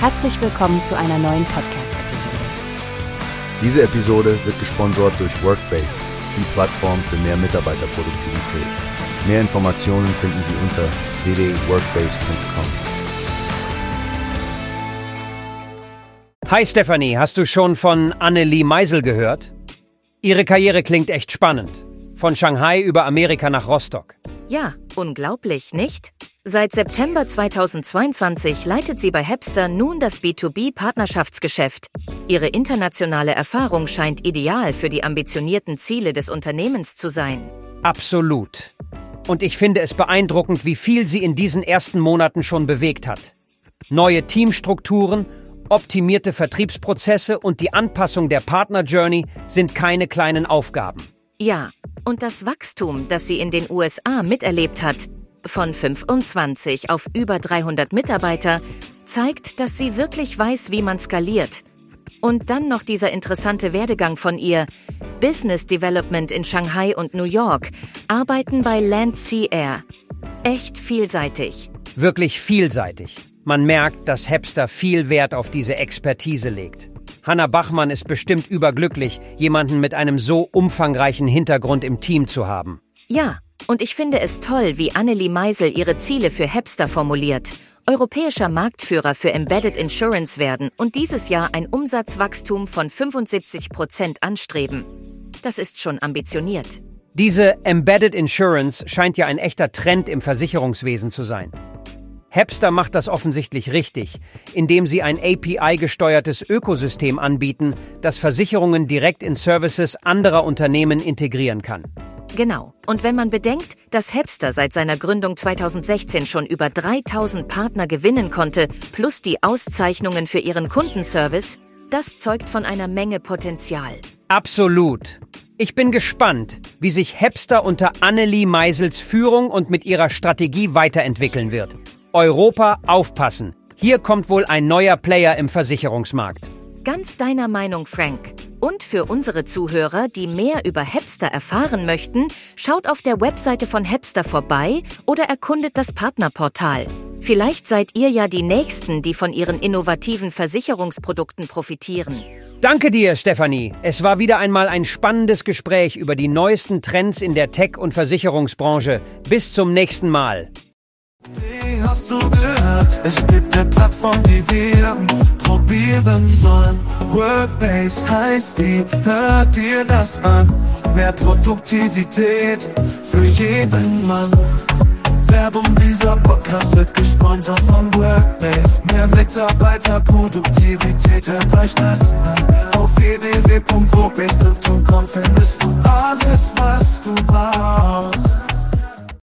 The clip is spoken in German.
Herzlich willkommen zu einer neuen Podcast-Episode. Diese Episode wird gesponsert durch Workbase, die Plattform für mehr Mitarbeiterproduktivität. Mehr Informationen finden Sie unter www.workbase.com. Hi Stephanie, hast du schon von Annelie Meisel gehört? Ihre Karriere klingt echt spannend. Von Shanghai über Amerika nach Rostock. Ja, unglaublich, nicht? Seit September 2022 leitet sie bei Hepster nun das B2B-Partnerschaftsgeschäft. Ihre internationale Erfahrung scheint ideal für die ambitionierten Ziele des Unternehmens zu sein. Absolut. Und ich finde es beeindruckend, wie viel sie in diesen ersten Monaten schon bewegt hat. Neue Teamstrukturen, optimierte Vertriebsprozesse und die Anpassung der Partner Journey sind keine kleinen Aufgaben. Ja, und das Wachstum, das sie in den USA miterlebt hat, von 25 auf über 300 Mitarbeiter, zeigt, dass sie wirklich weiß, wie man skaliert. Und dann noch dieser interessante Werdegang von ihr. Business Development in Shanghai und New York, Arbeiten bei Land Sea Air. Echt vielseitig. Wirklich vielseitig. Man merkt, dass Hepster viel Wert auf diese Expertise legt. Hanna Bachmann ist bestimmt überglücklich, jemanden mit einem so umfangreichen Hintergrund im Team zu haben. Ja, und ich finde es toll, wie Annelie Meisel ihre Ziele für Hepster formuliert. Europäischer Marktführer für Embedded Insurance werden und dieses Jahr ein Umsatzwachstum von 75 Prozent anstreben. Das ist schon ambitioniert. Diese Embedded Insurance scheint ja ein echter Trend im Versicherungswesen zu sein. Hepster macht das offensichtlich richtig, indem sie ein API-gesteuertes Ökosystem anbieten, das Versicherungen direkt in Services anderer Unternehmen integrieren kann. Genau. Und wenn man bedenkt, dass Hepster seit seiner Gründung 2016 schon über 3000 Partner gewinnen konnte, plus die Auszeichnungen für ihren Kundenservice, das zeugt von einer Menge Potenzial. Absolut. Ich bin gespannt, wie sich Hepster unter Annelie Meisels Führung und mit ihrer Strategie weiterentwickeln wird. Europa aufpassen. Hier kommt wohl ein neuer Player im Versicherungsmarkt. Ganz deiner Meinung, Frank. Und für unsere Zuhörer, die mehr über Hepster erfahren möchten, schaut auf der Webseite von Hepster vorbei oder erkundet das Partnerportal. Vielleicht seid ihr ja die Nächsten, die von ihren innovativen Versicherungsprodukten profitieren. Danke dir, Stefanie. Es war wieder einmal ein spannendes Gespräch über die neuesten Trends in der Tech- und Versicherungsbranche. Bis zum nächsten Mal. Wie hast du gehört? Es gibt eine Plattform, die wir probieren sollen. Workbase heißt die, hört dir das an. Mehr Produktivität für jeden Mann. Werbung dieser Podcast wird gesponsert von Workbase. Mehr Mitarbeiterproduktivität, hört euch das an. Auf www.workbase.com